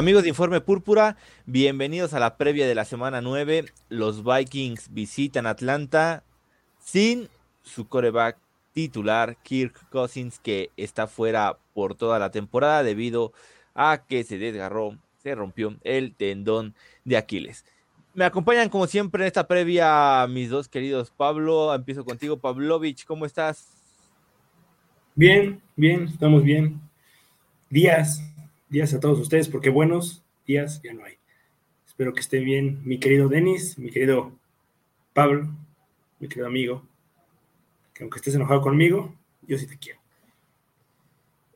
Amigos de Informe Púrpura, bienvenidos a la previa de la semana 9. Los Vikings visitan Atlanta sin su coreback titular, Kirk Cousins, que está fuera por toda la temporada debido a que se desgarró, se rompió el tendón de Aquiles. Me acompañan como siempre en esta previa mis dos queridos Pablo. Empiezo contigo, Pavlovich, ¿cómo estás? Bien, bien, estamos bien. Días, días a todos ustedes, porque buenos días ya no hay. Espero que esté bien mi querido Denis, mi querido Pablo, mi querido amigo. Que aunque estés enojado conmigo, yo sí te quiero.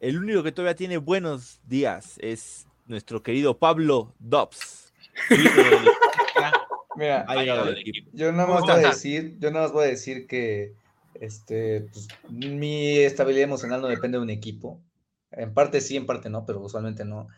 El único que todavía tiene buenos días es nuestro querido Pablo Dobbs. Mira, Ha llegado el equipo. yo nada ¿Cómo más voy a decir, yo nada más voy a decir que este, pues, mi estabilidad emocional no depende de un equipo. En parte sí, en parte no, pero usualmente no.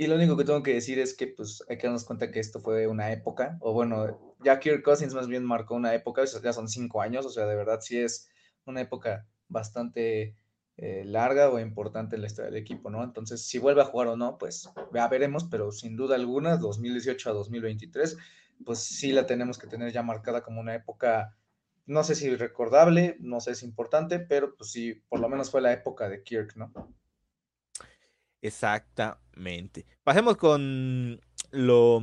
Y lo único que tengo que decir es que pues hay que darnos cuenta que esto fue una época, o bueno, ya Kirk Cousins más bien marcó una época, ya son cinco años, o sea, de verdad sí es una época bastante eh, larga o importante en la historia del equipo, ¿no? Entonces, si vuelve a jugar o no, pues ya veremos, pero sin duda alguna, 2018 a 2023, pues sí la tenemos que tener ya marcada como una época, no sé si recordable, no sé si importante, pero pues sí, por lo menos fue la época de Kirk, ¿no? Exactamente. Pasemos con lo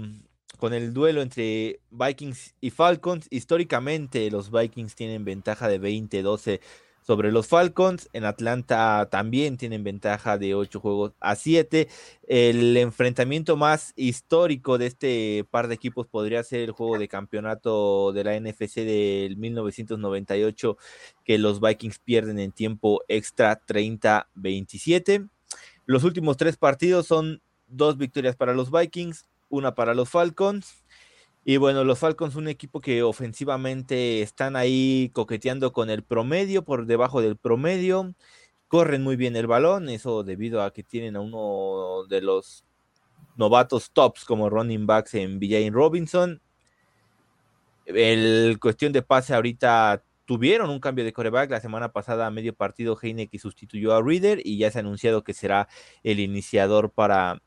con el duelo entre Vikings y Falcons. Históricamente los Vikings tienen ventaja de 20-12 sobre los Falcons. En Atlanta también tienen ventaja de 8 juegos a 7. El enfrentamiento más histórico de este par de equipos podría ser el juego de campeonato de la NFC del 1998 que los Vikings pierden en tiempo extra 30-27. Los últimos tres partidos son dos victorias para los Vikings, una para los Falcons. Y bueno, los Falcons, un equipo que ofensivamente están ahí coqueteando con el promedio, por debajo del promedio. Corren muy bien el balón, eso debido a que tienen a uno de los novatos tops como running backs en Villain Robinson. El cuestión de pase ahorita tuvieron un cambio de coreback. La semana pasada, a medio partido, Heineke sustituyó a Reader y ya se ha anunciado que será el iniciador para,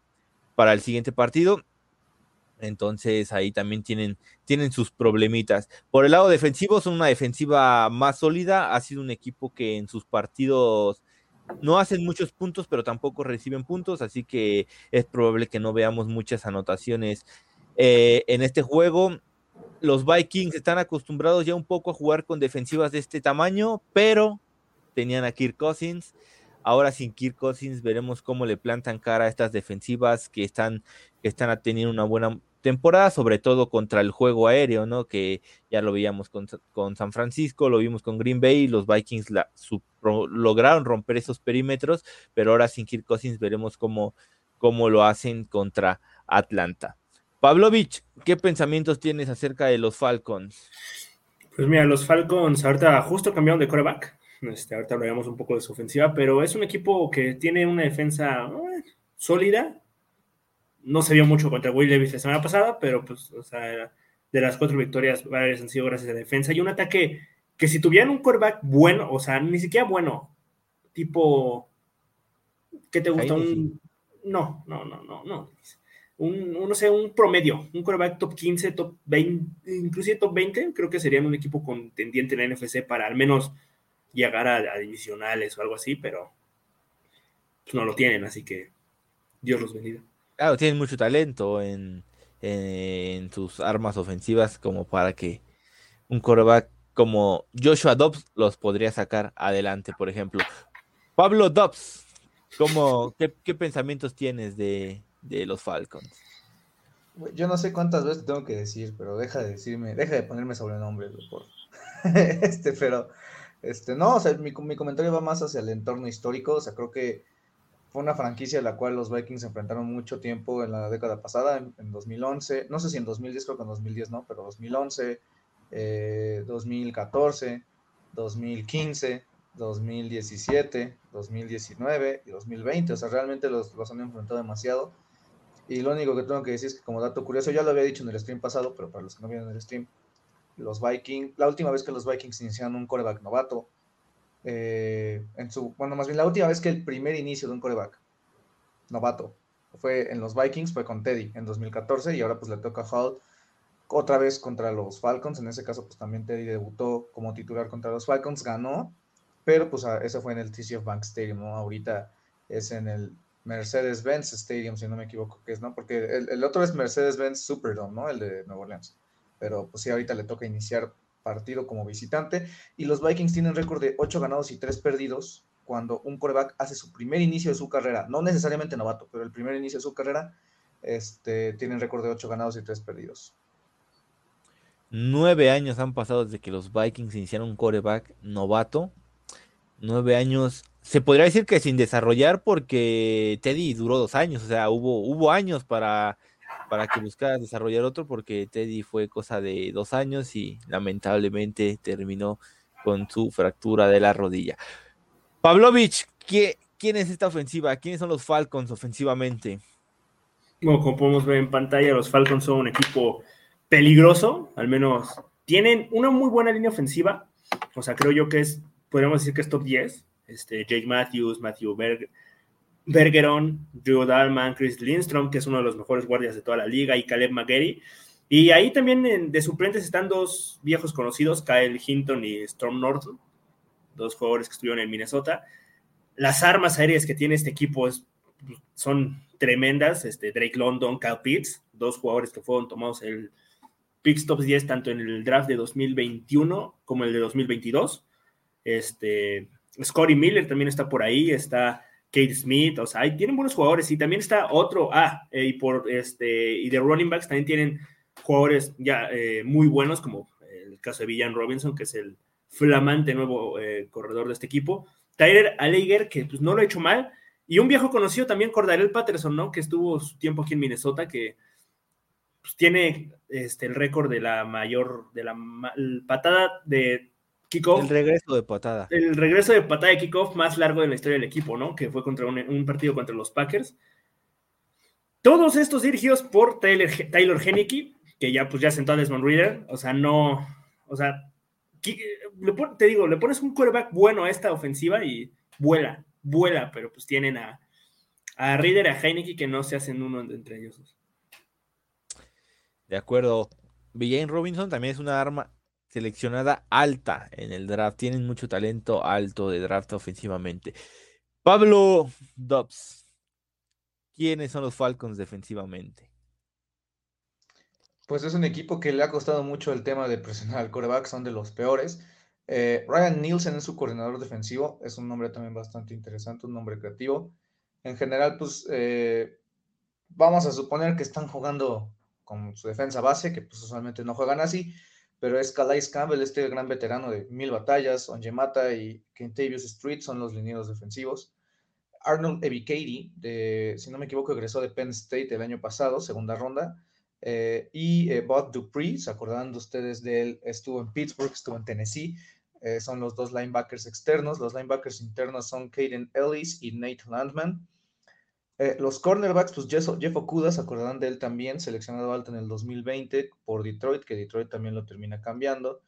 para el siguiente partido. Entonces ahí también tienen, tienen sus problemitas. Por el lado defensivo, son una defensiva más sólida. Ha sido un equipo que en sus partidos no hacen muchos puntos, pero tampoco reciben puntos. Así que es probable que no veamos muchas anotaciones eh, en este juego los Vikings están acostumbrados ya un poco a jugar con defensivas de este tamaño, pero tenían a Kirk Cousins. Ahora sin Kirk Cousins veremos cómo le plantan cara a estas defensivas que están, que están teniendo una buena temporada, sobre todo contra el juego aéreo, ¿no? Que ya lo veíamos con, con San Francisco, lo vimos con Green Bay, los Vikings la, lograron romper esos perímetros, pero ahora sin Kirk Cousins veremos cómo, cómo lo hacen contra Atlanta. Pavlovich, ¿qué pensamientos tienes acerca de los Falcons? Pues mira, los Falcons ahorita justo cambiaron de coreback. Este, ahorita hablaremos un poco de su ofensiva, pero es un equipo que tiene una defensa eh, sólida. No se vio mucho contra Will Davis la semana pasada, pero pues, o sea, de las cuatro victorias, varias han sido gracias a la defensa. Y un ataque que si tuvieran un coreback bueno, o sea, ni siquiera bueno, tipo, ¿qué te gusta? Un... No, no, no, no, no un, no sé, un promedio, un quarterback top 15, top 20, inclusive top 20, creo que serían un equipo contendiente en la NFC para al menos llegar a, divisionales o algo así, pero pues no lo tienen, así que Dios los bendiga. Claro, tienen mucho talento en, en sus armas ofensivas como para que un coreback como Joshua Dobbs los podría sacar adelante, por ejemplo. Pablo Dobbs, ¿cómo, qué, pensamientos tienes de, de, los Falcons? Yo no sé cuántas veces tengo que decir, pero deja de decirme, deja de ponerme sobrenombre, por este, pero este, no, o sea, mi, mi, comentario va más hacia el entorno histórico, o sea, creo que fue una franquicia a la cual los Vikings se enfrentaron mucho tiempo en la década pasada, en, 2011, no sé si en 2010, creo que en 2010 no, pero 2011, 2014, 2015, 2017, 2019 y 2020, o sea, realmente los, los han enfrentado demasiado. Y lo único que tengo que decir es que como dato curioso, ya lo había dicho en el stream pasado, pero para los que no vieron el stream, los Vikings, la última vez que los Vikings iniciaron un coreback novato, eh, en su, bueno, más bien la última vez que el primer inicio de un coreback novato fue en los Vikings, fue con Teddy en 2014 y ahora pues le toca a Hall otra vez contra los Falcons, en ese caso pues también Teddy debutó como titular contra los Falcons, ganó, pero pues eso fue en el TCF Bank Stadium, ¿no? Ahorita es en el Mercedes-Benz Stadium, si no me equivoco, que es, ¿no? Porque el, otro es Mercedes-Benz Superdome, ¿no? El de Nueva Orleans pero pues sí, ahorita le toca iniciar partido como visitante. Y los Vikings tienen récord de 8 ganados y 3 perdidos cuando un coreback hace su primer inicio de su carrera, no necesariamente novato, pero el primer inicio de su carrera, este, tienen récord de 8 ganados y 3 perdidos. Nueve años han pasado desde que los Vikings iniciaron un coreback novato. Nueve años, se podría decir que sin desarrollar porque Teddy duró dos años, o sea, hubo, hubo años para para que buscaras desarrollar otro, porque Teddy fue cosa de dos años y lamentablemente terminó con su fractura de la rodilla. Pavlovich, ¿quién es esta ofensiva? ¿Quiénes son los Falcons ofensivamente? Como podemos ver en pantalla, los Falcons son un equipo peligroso, al menos tienen una muy buena línea ofensiva, o sea, creo yo que es, podríamos decir que es top 10, este, Jake Matthews, Matthew Berg, Bergeron, Drew Dalman, Chris Lindstrom, que es uno de los mejores guardias de toda la liga, y Caleb McGarry. Y ahí también de suplentes están dos viejos conocidos, Kyle Hinton y Storm Norton, dos jugadores que estuvieron en Minnesota. Las armas aéreas que tiene este equipo son tremendas. Este, Drake London, Kyle Pitts, dos jugadores que fueron tomados el Picks Top 10 tanto en el draft de 2021 como el de 2022. Este, Scotty Miller también está por ahí, está Kate Smith, o sea, tienen buenos jugadores. Y también está otro, ah, eh, y por este, y de running backs también tienen jugadores ya eh, muy buenos, como el caso de Villan Robinson, que es el flamante nuevo eh, corredor de este equipo, Tyler Alleger, que pues no lo ha hecho mal, y un viejo conocido también, Cordarel Patterson, ¿no? Que estuvo su tiempo aquí en Minnesota, que pues, tiene este, el récord de la mayor, de la patada de el regreso de patada. El regreso de patada de kickoff más largo de la historia del equipo, ¿no? Que fue contra un, partido contra los Packers. Todos estos dirigidos por Tyler, Tyler que ya pues ya sentó a Desmond Reader. O sea, no. O sea, te digo, le pones un quarterback bueno a esta ofensiva y vuela, vuela, pero pues tienen a, a Reader, a Heineke que no se hacen uno entre ellos. De acuerdo. Villain Robinson también es una arma seleccionada alta en el draft. Tienen mucho talento alto de draft ofensivamente. Pablo Dobbs. ¿Quiénes son los Falcons defensivamente? Pues es un equipo que le ha costado mucho el tema de presionar al coreback, son de los peores. Eh, Ryan Nielsen es su coordinador defensivo, es un nombre también bastante interesante, un nombre creativo. En general, pues eh, vamos a suponer que están jugando con su defensa base, que pues usualmente no juegan así, pero es Calais Campbell, este gran veterano de mil batallas, Ongemata y Kentavious Street son los linieros defensivos. Arnold Ebikady, de, si no me equivoco, egresó de Penn State el año pasado, segunda ronda. Eh, y eh, Bob Dupree, ¿se ustedes de él? Estuvo en Pittsburgh, estuvo en Tennessee. Eh, son los dos linebackers externos. Los linebackers internos son Caden Ellis y Nate Landman. Eh, los cornerbacks, pues Jeff, Jeff Okuda, se acordarán de él también, seleccionado alto en el 2020 por Detroit, que Detroit también lo termina cambiando.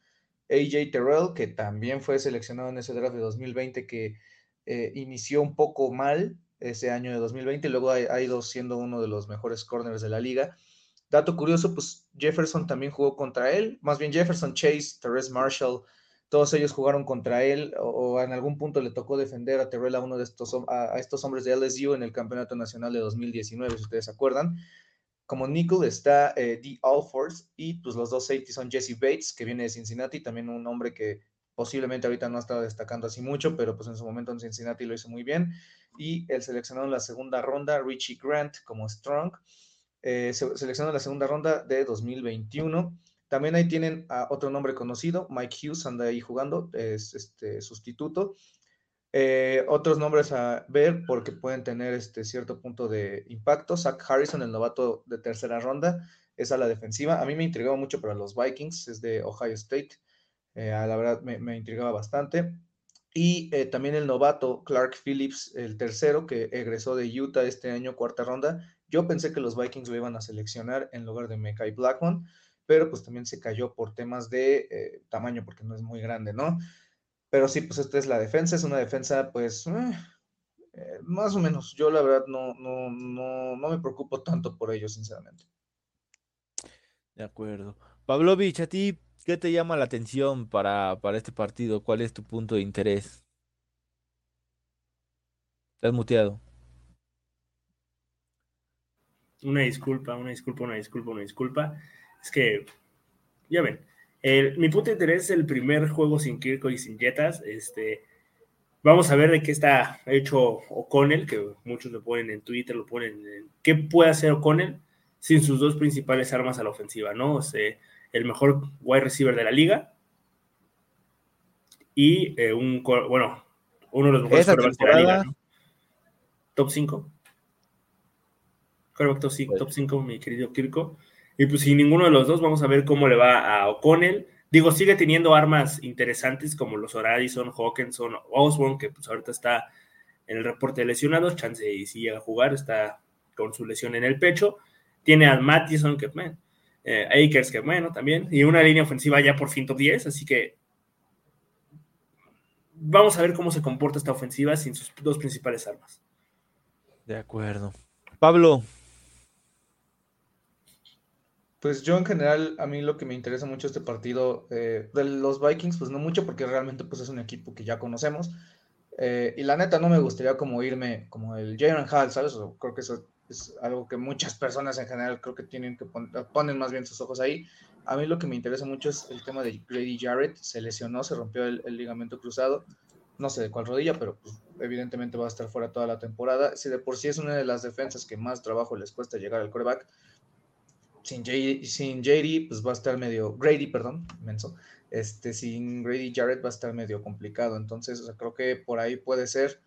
AJ Terrell, que también fue seleccionado en ese draft de 2020, que eh, inició un poco mal ese año de 2020 y luego ha, ido siendo uno de los mejores corners de la liga. Dato curioso, pues Jefferson también jugó contra él, más bien Jefferson, Chase, Terrence Marshall, todos ellos jugaron contra él o, en algún punto le tocó defender a Terrell a uno de estos, a, estos hombres de LSU en el Campeonato Nacional de 2019, si ustedes se acuerdan. Como nickel está eh, D. Alford y pues los dos safety son Jesse Bates, que viene de Cincinnati, también un hombre que posiblemente ahorita no ha estado destacando así mucho, pero pues en su momento en Cincinnati lo hizo muy bien. Y el seleccionado en la segunda ronda, Richie Grant como Strong, eh, seleccionado en la segunda ronda de 2021. También ahí tienen a otro nombre conocido, Mike Hughes anda ahí jugando, es este sustituto. Eh, otros nombres a ver porque pueden tener este cierto punto de impacto. Zach Harrison, el novato de tercera ronda, es a la defensiva. A mí me intrigaba mucho para los Vikings, es de Ohio State. Eh, la verdad me, intrigaba bastante. Y eh, también el novato Clark Phillips, el tercero, que egresó de Utah este año, cuarta ronda. Yo pensé que los Vikings lo iban a seleccionar en lugar de Mekai Blackmon, pero pues también se cayó por temas de eh, tamaño, porque no es muy grande, ¿no? Pero sí, pues esta es la defensa, es una defensa, pues, más o menos. Yo la verdad no, no, no, no me preocupo tanto por ellos, sinceramente. De acuerdo. Pavlovich, a ti, ¿Qué te llama la atención para, para este partido? ¿Cuál es tu punto de interés? Estás muteado. Una disculpa, una disculpa, una disculpa, una disculpa. Es que, ya ven, mi punto de interés es el primer juego sin Kirko y sin Jetas. Este, vamos a ver de qué está hecho O'Connell, que muchos lo ponen en Twitter, lo ponen en qué puede hacer O'Connell sin sus dos principales armas a la ofensiva, ¿no? O sea, el mejor wide receiver de la liga y eh, un, bueno, uno de los mejores de la liga. Top 5. Quarterback top 5, mi querido Kirko. Y pues sin ninguno de los dos, vamos a ver cómo le va a O'Connell. Digo, sigue teniendo armas interesantes como los Horadison, Hawkinson, Osborne, que pues ahorita está en el reporte de lesionados, chance y si llega a jugar, está con su lesión en el pecho. Tiene a Mattison, que man, eh, Akers, que bueno, también, y una línea ofensiva ya por fin top 10, así que vamos a ver cómo se comporta esta ofensiva sin sus dos principales armas. De acuerdo. Pablo. Pues yo en general, a mí lo que me interesa mucho este partido eh, de los Vikings, pues no mucho porque realmente pues es un equipo que ya conocemos. Eh, y la neta no me gustaría como irme como el Jalen Hall, ¿sabes? creo que eso es algo que muchas personas en general creo que tienen que ponen más bien sus ojos ahí. A mí lo que me interesa mucho es el tema de Grady Jarrett. Se lesionó, se rompió el, ligamento cruzado. No sé de cuál rodilla, pero pues, evidentemente va a estar fuera toda la temporada. Si de por sí es una de las defensas que más trabajo les cuesta llegar al coreback, sin JD, sin JD pues va a estar medio, Grady, perdón, menso, este, sin Grady Jarrett va a estar medio complicado. Entonces, creo que por ahí puede ser.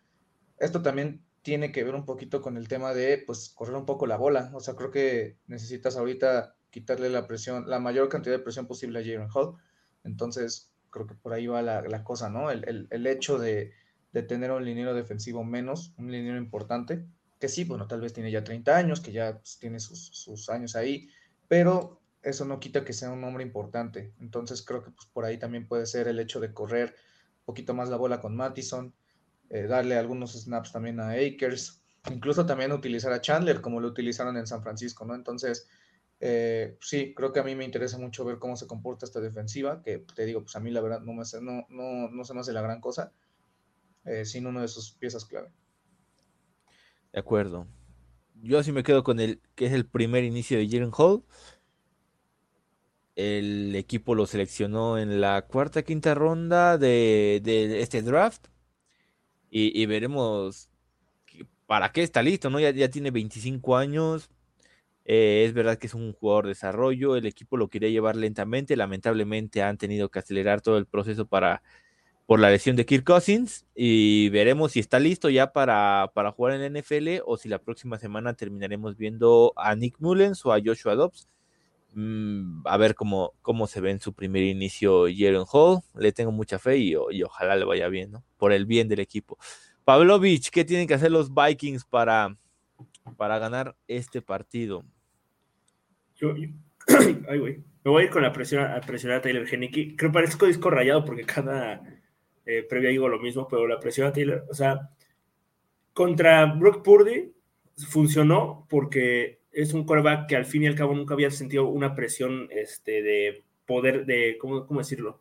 Esto también tiene que ver un poquito con el tema de, pues, correr un poco la bola. O sea, creo que necesitas ahorita quitarle la presión, la mayor cantidad de presión posible a Jalen Hall. Entonces, creo que por ahí va la, cosa, ¿no? El, hecho de, tener un liniero defensivo menos, un liniero importante, que sí, bueno, tal vez tiene ya 30 años, que ya pues, tiene sus, años ahí, pero eso no quita que sea un hombre importante. Entonces, creo que pues, por ahí también puede ser el hecho de correr un poquito más la bola con Mattison, eh, darle algunos snaps también a Akers, incluso también utilizar a Chandler como lo utilizaron en San Francisco, ¿no? Entonces, eh, sí, creo que a mí me interesa mucho ver cómo se comporta esta defensiva, que te digo, pues a mí la verdad no, me hace, no, no, no se me hace la gran cosa eh, sin uno de sus piezas clave. De acuerdo. Yo sí me quedo con el que es el primer inicio de Jaren Hall. El equipo lo seleccionó en la cuarta, quinta ronda de este draft y, veremos para qué está listo, ¿no? Ya, ya tiene 25 años, eh, es verdad que es un jugador de desarrollo, el equipo lo quería llevar lentamente, lamentablemente han tenido que acelerar todo el proceso para por la lesión de Kirk Cousins y veremos si está listo ya para, para jugar en NFL o si la próxima semana terminaremos viendo a Nick Mullens o a Joshua Dobbs. Mm, a ver cómo, cómo se ve en su primer inicio Jaren Hall. Le tengo mucha fe y, ojalá le vaya bien, ¿no? Por el bien del equipo. Pavlovich, ¿qué tienen que hacer los Vikings para, para ganar este partido? Yo, ay, güey. Me voy a ir con la presión a presionar a Taylor Henneke. Creo que parezco disco rayado porque cada eh, previa digo lo mismo, pero la presión a Taylor, o sea, contra Brock Purdy funcionó porque es un coreback que al fin y al cabo nunca había sentido una presión este, de poder, de, ¿cómo, cómo decirlo?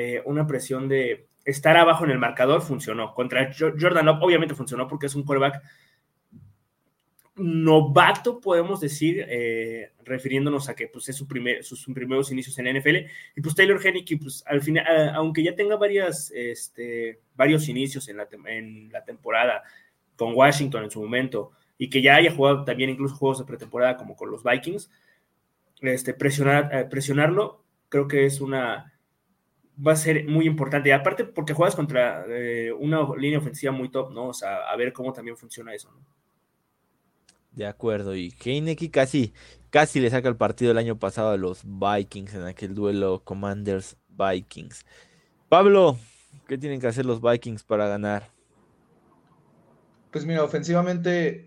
eh, una presión de estar abajo en el marcador, funcionó. Contra Jordan Love, obviamente funcionó porque es un quarterback novato, podemos decir, eh, refiriéndonos a que pues, es su primer, sus, primeros inicios en la NFL. Y pues Taylor Hennick, pues al final, aunque ya tenga este, varios inicios en la, en la temporada con Washington en su momento, y que ya haya jugado también incluso juegos de pretemporada como con los Vikings, este, presionar, eh, presionarlo creo que es una va a ser muy importante. Y aparte porque juegas contra eh, una línea ofensiva muy top, ¿no? O sea, a ver cómo también funciona eso, ¿no? De acuerdo, y Heineke casi, casi le saca el partido el año pasado a los Vikings en aquel duelo Commanders Vikings. Pablo, ¿qué tienen que hacer los Vikings para ganar? Pues mira, ofensivamente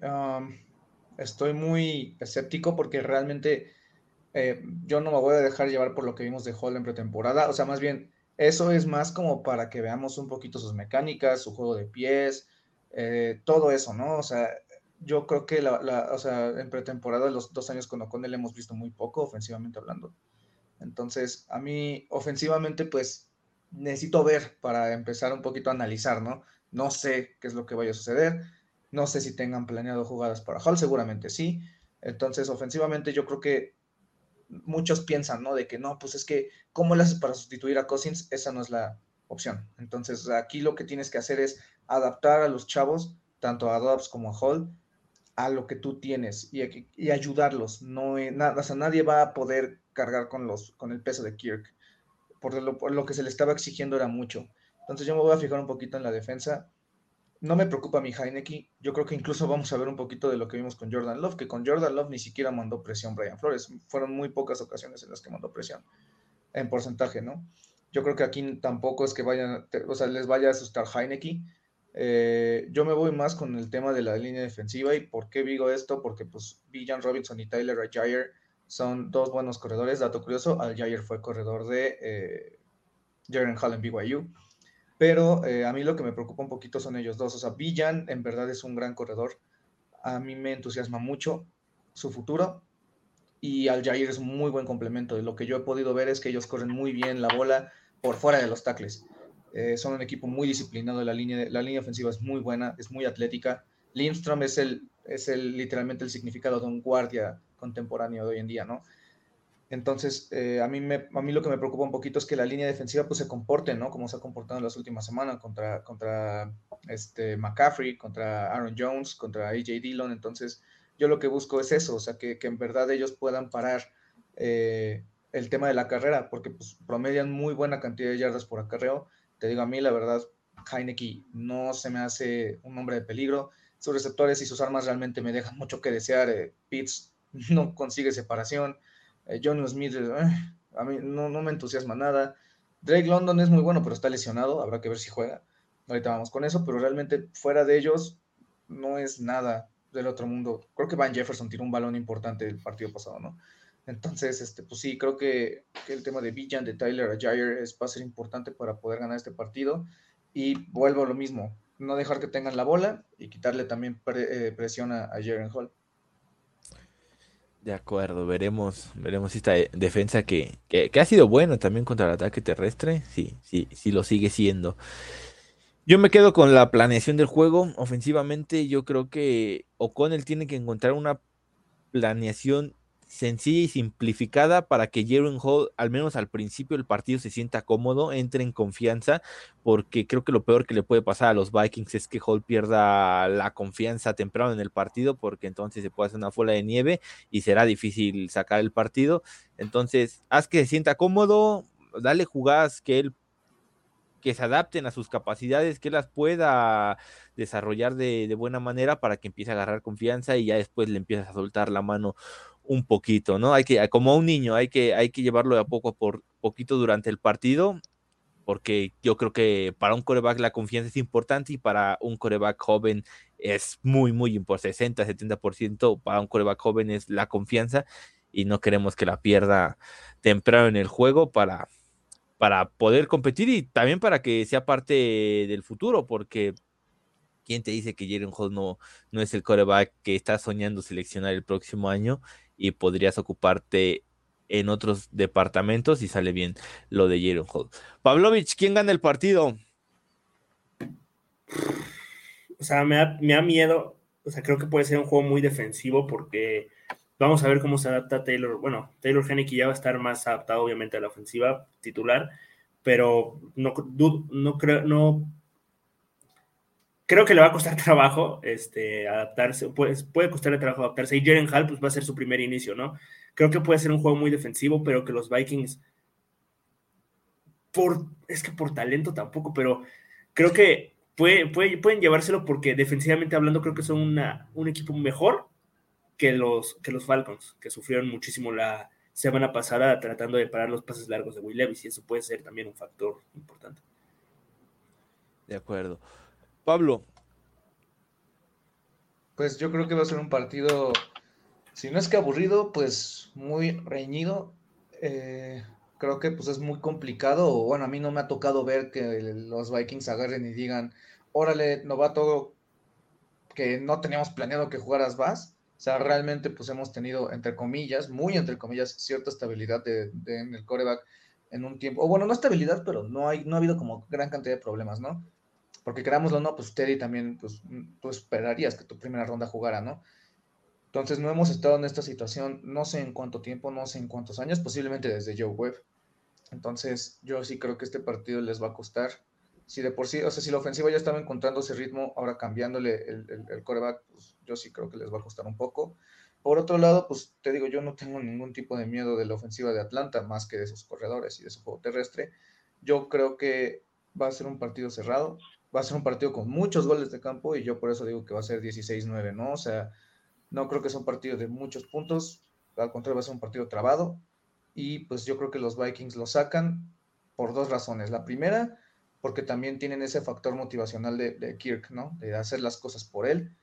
estoy muy escéptico porque realmente eh, yo no me voy a dejar llevar por lo que vimos de Hall en pretemporada. O sea, más bien, eso es más como para que veamos un poquito sus mecánicas, su juego de pies, eh, todo eso, ¿no? O sea, yo creo que la, o sea, en pretemporada, los dos años con O'Connell hemos visto muy poco, ofensivamente hablando. Entonces, a mí, ofensivamente, pues necesito ver para empezar un poquito a analizar, ¿no? No sé qué es lo que vaya a suceder. No sé si tengan planeado jugadas para Hall, seguramente sí. Entonces, ofensivamente, yo creo que muchos piensan, ¿no? De que no, pues es que, ¿cómo le haces para sustituir a Cousins? Esa no es la opción. Entonces, aquí lo que tienes que hacer es adaptar a los chavos, tanto a Dobbs como a Hall, a lo que tú tienes y, ayudarlos. No, nada, o sea, nadie va a poder cargar con, los, con el peso de Kirk. Por lo, que se le estaba exigiendo era mucho. Entonces yo me voy a fijar un poquito en la defensa. No me preocupa mi Heineke. Yo creo que incluso vamos a ver un poquito de lo que vimos con Jordan Love, que con Jordan Love ni siquiera mandó presión Brian Flores. Fueron muy pocas ocasiones en las que mandó presión. En porcentaje, ¿no? Yo creo que aquí tampoco es que vayan, o sea, les vaya a asustar Heineke eh, yo me voy más con el tema de la línea defensiva y por qué digo esto, porque pues Villan Robinson y Tyler Algier son dos buenos corredores. Dato curioso, Algier fue corredor de eh, Jaren Hall en BYU. Pero eh, a mí lo que me preocupa un poquito son ellos dos. O sea, Villan en verdad es un gran corredor. A mí me entusiasma mucho su futuro. Y Aljair es un muy buen complemento. Lo que yo he podido ver es que ellos corren muy bien la bola por fuera de los tackles. Eh, son un equipo muy disciplinado, la línea, la línea ofensiva es muy buena, es muy atlética. Lindstrom es, el, es el, literalmente el significado de un guardia contemporáneo de hoy en día, ¿no? Entonces, eh, a, mí me, a mí lo que me preocupa un poquito es que la línea defensiva pues se comporte, ¿no? Como se ha comportado en las últimas semanas contra, contra este McCaffrey, contra Aaron Jones, contra AJ Dillon. Entonces, yo lo que busco es eso, o sea, que, que en verdad ellos puedan parar eh, el tema de la carrera, porque pues, promedian muy buena cantidad de yardas por acarreo te digo, a mí la verdad, Heineke no se me hace un hombre de peligro. Sus receptores y sus armas realmente me dejan mucho que desear. Eh, Pitts no consigue separación. Eh, John Smith, eh, a mí no, no, me entusiasma nada. Drake London es muy bueno, pero está lesionado. Habrá que ver si juega. Ahorita vamos con eso, pero realmente fuera de ellos no es nada del otro mundo. Creo que Van Jefferson tiró un balón importante el partido pasado, ¿no? Entonces, este, pues sí, creo que, el tema de Villan, de Tyler Ajayer es, va a ser importante para poder ganar este partido. Y vuelvo a lo mismo, no dejar que tengan la bola y quitarle también eh, presión a, Jaren Hall. De acuerdo, veremos, veremos esta defensa que, que, ha sido buena también contra el ataque terrestre. Sí, sí, sí lo sigue siendo. Yo me quedo con la planeación del juego. Ofensivamente, yo creo que O'Connell tiene que encontrar una planeación sencilla y simplificada para que Jaren Hall, al menos al principio del partido, se sienta cómodo, entre en confianza, porque creo que lo peor que le puede pasar a los Vikings es que Hall pierda la confianza temprano en el partido, porque entonces se puede hacer una bola de nieve y será difícil sacar el partido. Entonces, haz que se sienta cómodo, dale jugadas que él que se adapten a sus capacidades, que las pueda desarrollar de, de, buena manera para que empiece a agarrar confianza y ya después le empiezas a soltar la mano un poquito, ¿no? Hay que, como a un niño, hay que, hay que llevarlo de a poco por poquito durante el partido, porque yo creo que para un coreback la confianza es importante y para un coreback joven es muy, muy importante, 60, 70% para un coreback joven es la confianza y no queremos que la pierda temprano en el juego para, para poder competir y también para que sea parte del futuro, porque ¿quién te dice que Jalen Hall no, no es el coreback que está soñando seleccionar el próximo año? Y podrías ocuparte en otros departamentos y sale bien lo de Jalen Hall. Pavlovich, ¿quién gana el partido? O sea, me da, me da miedo. O sea, creo que puede ser un juego muy defensivo porque vamos a ver cómo se adapta Taylor. Bueno, Taylor Haneke ya va a estar más adaptado, obviamente, a la ofensiva titular, pero no, no creo, no creo que le va a costar trabajo este, adaptarse, puede, puede costarle trabajo adaptarse. Y Jaren Hall pues, va a ser su primer inicio, ¿no? Creo que puede ser un juego muy defensivo, pero que los Vikings, por, es que por talento tampoco, pero creo que puede, pueden llevárselo porque defensivamente hablando creo que son una, un equipo mejor que los, que los Falcons, que sufrieron muchísimo la semana pasada tratando de parar los pases largos de Will Levis, y eso puede ser también un factor importante. De acuerdo. Pablo. Pues yo creo que va a ser un partido, si no es que aburrido, pues muy reñido. Eh, creo que pues es muy complicado. Bueno, a mí no me ha tocado ver que los Vikings agarren y digan, órale, novato, que no teníamos planeado que jugaras vas. O sea, realmente pues hemos tenido, entre comillas, muy entre comillas, cierta estabilidad de, en el coreback en un tiempo. O bueno, no estabilidad, pero no, hay, no ha habido como gran cantidad de problemas, ¿no? Porque querámoslo o no, pues Teddy también, pues tú esperarías que tu primera ronda jugara, ¿no? Entonces no hemos estado en esta situación, no sé en cuánto tiempo, no sé en cuántos años, posiblemente desde Joe Webb. Entonces yo sí creo que este partido les va a costar. Si de por sí, o sea, si la ofensiva ya estaba encontrando ese ritmo, ahora cambiándole el, el, coreback, pues yo sí creo que les va a costar un poco. Por otro lado, pues te digo, yo no tengo ningún tipo de miedo de la ofensiva de Atlanta, más que de sus corredores y de su juego terrestre. Yo creo que va a ser un partido cerrado va a ser un partido con muchos goles de campo y yo por eso digo que va a ser 16-9, ¿no? O sea, no creo que sea un partido de muchos puntos, al contrario va a ser un partido trabado y pues yo creo que los Vikings lo sacan por dos razones. La primera, porque también tienen ese factor motivacional de, Kirk, ¿no? De hacer las cosas por él.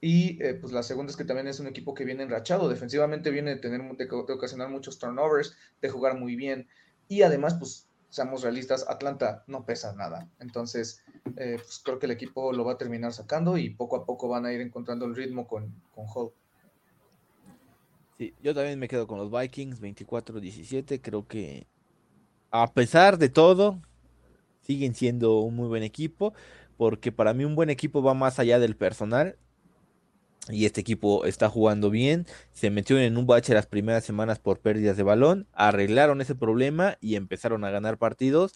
Y eh, pues la segunda es que también es un equipo que viene enrachado, defensivamente viene de, tener, de ocasionar muchos turnovers, de jugar muy bien y además pues seamos realistas, Atlanta no pesa nada. Entonces, eh, pues creo que el equipo lo va a terminar sacando y poco a poco van a ir encontrando el ritmo con, con Hall. Sí, yo también me quedo con los Vikings, 24-17. Creo que a pesar de todo, siguen siendo un muy buen equipo, porque para mí un buen equipo va más allá del personal y este equipo está jugando bien. Se metió en un bache las primeras semanas por pérdidas de balón, arreglaron ese problema y empezaron a ganar partidos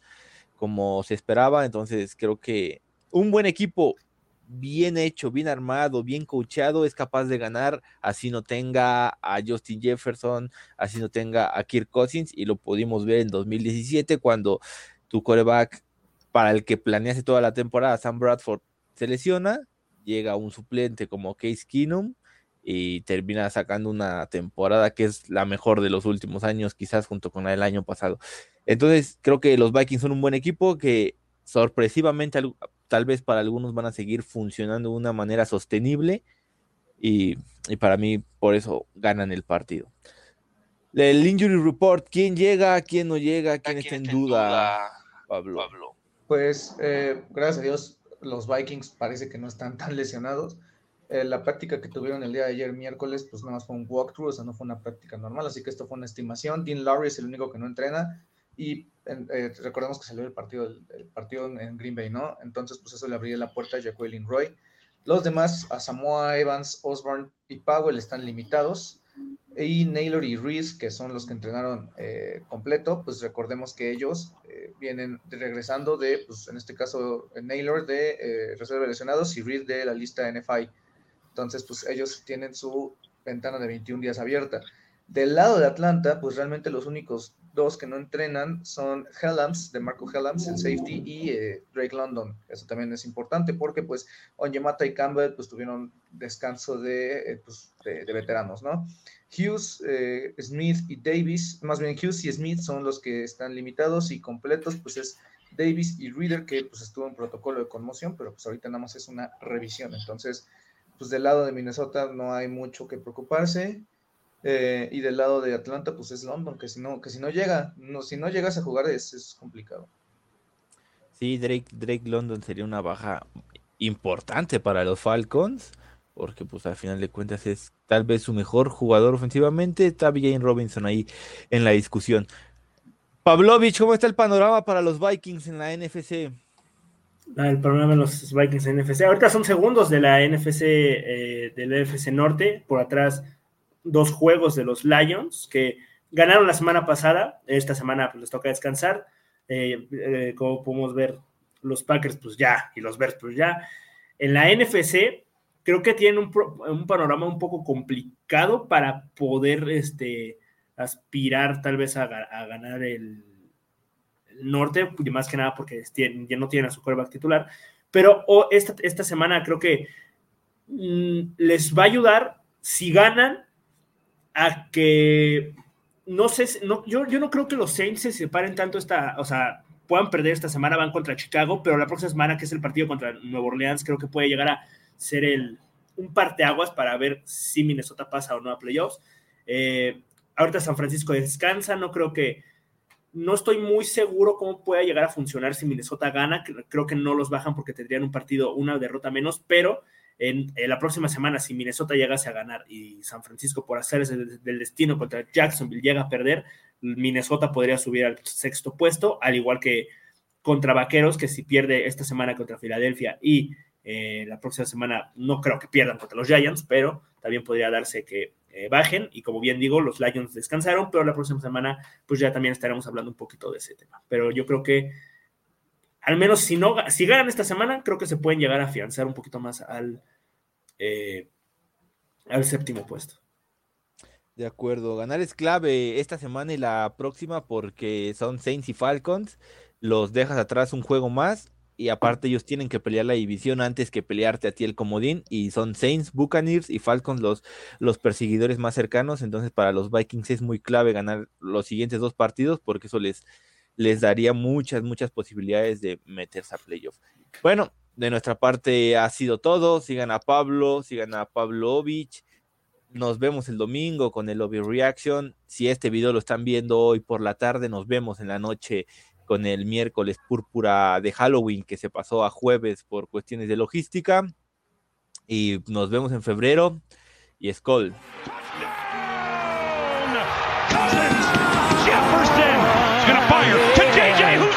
como se esperaba. Entonces creo que un buen equipo bien hecho, bien armado, bien coachado es capaz de ganar, así no tenga a Justin Jefferson, así no tenga a Kirk Cousins y lo pudimos ver en 2017 cuando tu coreback para el que planeaste toda la temporada, Sam Bradford, se lesiona llega un suplente como Case Keenum y termina sacando una temporada que es la mejor de los últimos años, quizás junto con la del año pasado. Entonces, creo que los Vikings son un buen equipo que sorpresivamente tal vez para algunos van a seguir funcionando de una manera sostenible y, para mí por eso ganan el partido. El injury report, ¿quién llega, quién no llega, quién, está en duda, Pablo? Pues eh, gracias a Dios los Vikings parece que no están tan lesionados. Eh, la práctica que tuvieron el día de ayer, miércoles, pues nada más fue un walkthrough, o sea, no fue una práctica normal, así que esto fue una estimación. Dean Lowry es el único que no entrena y eh, recordemos que salió el partido, el, partido en Green Bay, ¿no? Entonces, pues eso le abrió la puerta a Jacqueline Roy. Los demás, a Samoa, Evans, Osborne y Powell están limitados. Y Naylor y Reese, que son los que entrenaron eh, completo, pues recordemos que ellos eh, vienen regresando de, pues en este caso, Naylor de eh, reserva lesionados y Reese de la lista NFI. Entonces, pues ellos tienen su ventana de 21 días abierta. Del lado de Atlanta, pues realmente los únicos dos que no entrenan son Hellams, de Marco Hellams, el safety, y Drake London. Eso también es importante porque pues Onyemata y Campbell pues tuvieron descanso de, pues, de veteranos, ¿no? Hughes, eh, Smith y Davis, más bien Hughes y Smith son los que están limitados y completos, pues es Davis y Reader que pues estuvo en protocolo de conmoción, pero pues ahorita nada más es una revisión. Entonces, pues del lado de Minnesota no hay mucho que preocuparse. Eh, y del lado de Atlanta, pues es London, que si no, que si no llega, no, si no llegas a jugar es, es complicado. Sí, Drake, Drake London sería una baja importante para los Falcons, porque pues al final de cuentas es tal vez su mejor jugador ofensivamente. Está Jane Robinson ahí en la discusión. Pavlovich, ¿cómo está el panorama para los Vikings en la NFC? Ah, el panorama de los Vikings en NFC. Ahorita son segundos de la NFC, eh, del NFC Norte. Por atrás, dos juegos de los Lions que ganaron la semana pasada. Esta semana pues, les toca descansar. Eh, eh, como podemos ver, los Packers, pues ya, y los Bears, pues ya. En la NFC, creo que tienen un, panorama un poco complicado para poder este, aspirar tal vez a, ganar el, norte, más que nada porque ya no tienen a su quarterback titular. Pero esta, esta semana creo que mm, les va a ayudar si ganan a que no sé, no, yo, yo no creo que los Saints se separen tanto esta, o sea, puedan perder esta semana, van contra Chicago, pero la próxima semana, que es el partido contra Nueva Orleans, creo que puede llegar a ser el, un parteaguas para ver si Minnesota pasa o no a playoffs. Eh, ahorita San Francisco descansa, no creo que, no estoy muy seguro cómo pueda llegar a funcionar si Minnesota gana, creo que no los bajan porque tendrían un partido, una derrota menos, pero en, la próxima semana, si Minnesota llegase a ganar y San Francisco por hacer del destino contra Jacksonville llega a perder, Minnesota podría subir al sexto puesto, al igual que contra Vaqueros, que si pierde esta semana contra Filadelfia y eh, la próxima semana no creo que pierdan contra los Giants, pero también podría darse que eh, bajen. Y como bien digo, los Lions descansaron, pero la próxima semana pues ya también estaremos hablando un poquito de ese tema. Pero yo creo que al menos si no si ganan esta semana, creo que se pueden llegar a afianzar un poquito más al, eh, al séptimo puesto. De acuerdo, ganar es clave esta semana y la próxima porque son Saints y Falcons, los dejas atrás un juego más y aparte ellos tienen que pelear la división antes que pelearte a ti el comodín y son Saints, Buccaneers y Falcons los, los perseguidores más cercanos, entonces para los Vikings es muy clave ganar los siguientes dos partidos porque eso les, les daría muchas, muchas posibilidades de meterse a playoff. Bueno, de nuestra parte ha sido todo. Sigan a Pablo, sigan a Pablo Ovich. Nos vemos el domingo con el Lobby Reaction. Si este video lo están viendo hoy por la tarde, nos vemos en la noche con el miércoles púrpura de Halloween que se pasó a jueves por cuestiones de logística. Y nos vemos en febrero. Y Skull. Jefferson fire to JJ